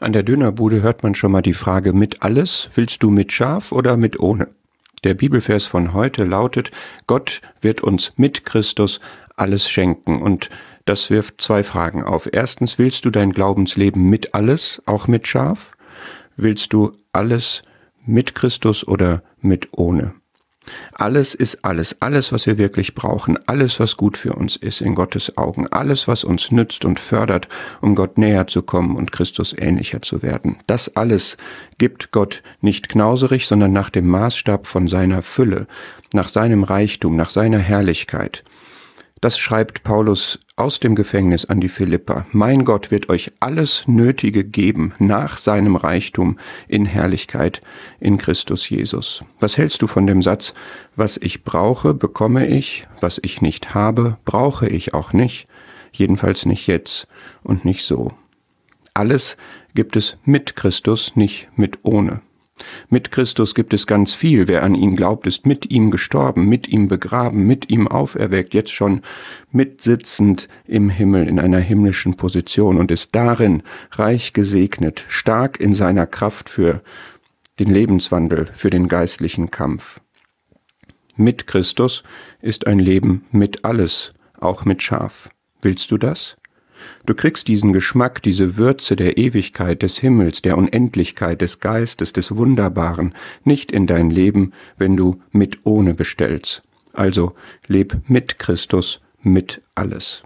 An der Dönerbude hört man schon mal die Frage mit alles, willst du mit scharf oder mit ohne? Der Bibelvers von heute lautet, Gott wird uns mit Christus alles schenken und das wirft zwei Fragen auf. Erstens, willst du dein Glaubensleben mit alles, auch mit scharf? Willst du alles mit Christus oder mit ohne? Alles ist alles, alles, was wir wirklich brauchen, alles, was gut für uns ist in Gottes Augen, alles, was uns nützt und fördert, um Gott näher zu kommen und Christus ähnlicher zu werden. Das alles gibt Gott nicht knauserig, sondern nach dem Maßstab von seiner Fülle, nach seinem Reichtum, nach seiner Herrlichkeit. Das schreibt Paulus aus dem Gefängnis an die Philippa. Mein Gott wird euch alles Nötige geben nach seinem Reichtum in Herrlichkeit in Christus Jesus. Was hältst du von dem Satz, was ich brauche, bekomme ich, was ich nicht habe, brauche ich auch nicht, jedenfalls nicht jetzt und nicht so. Alles gibt es mit Christus, nicht mit ohne. Mit Christus gibt es ganz viel. Wer an ihn glaubt, ist mit ihm gestorben, mit ihm begraben, mit ihm auferweckt, jetzt schon mitsitzend im Himmel in einer himmlischen Position und ist darin reich gesegnet, stark in seiner Kraft für den Lebenswandel, für den geistlichen Kampf. Mit Christus ist ein Leben mit alles, auch mit Schaf. Willst du das? Du kriegst diesen Geschmack, diese Würze der Ewigkeit, des Himmels, der Unendlichkeit, des Geistes, des Wunderbaren nicht in dein Leben, wenn du mit ohne bestellst. Also leb mit Christus, mit alles.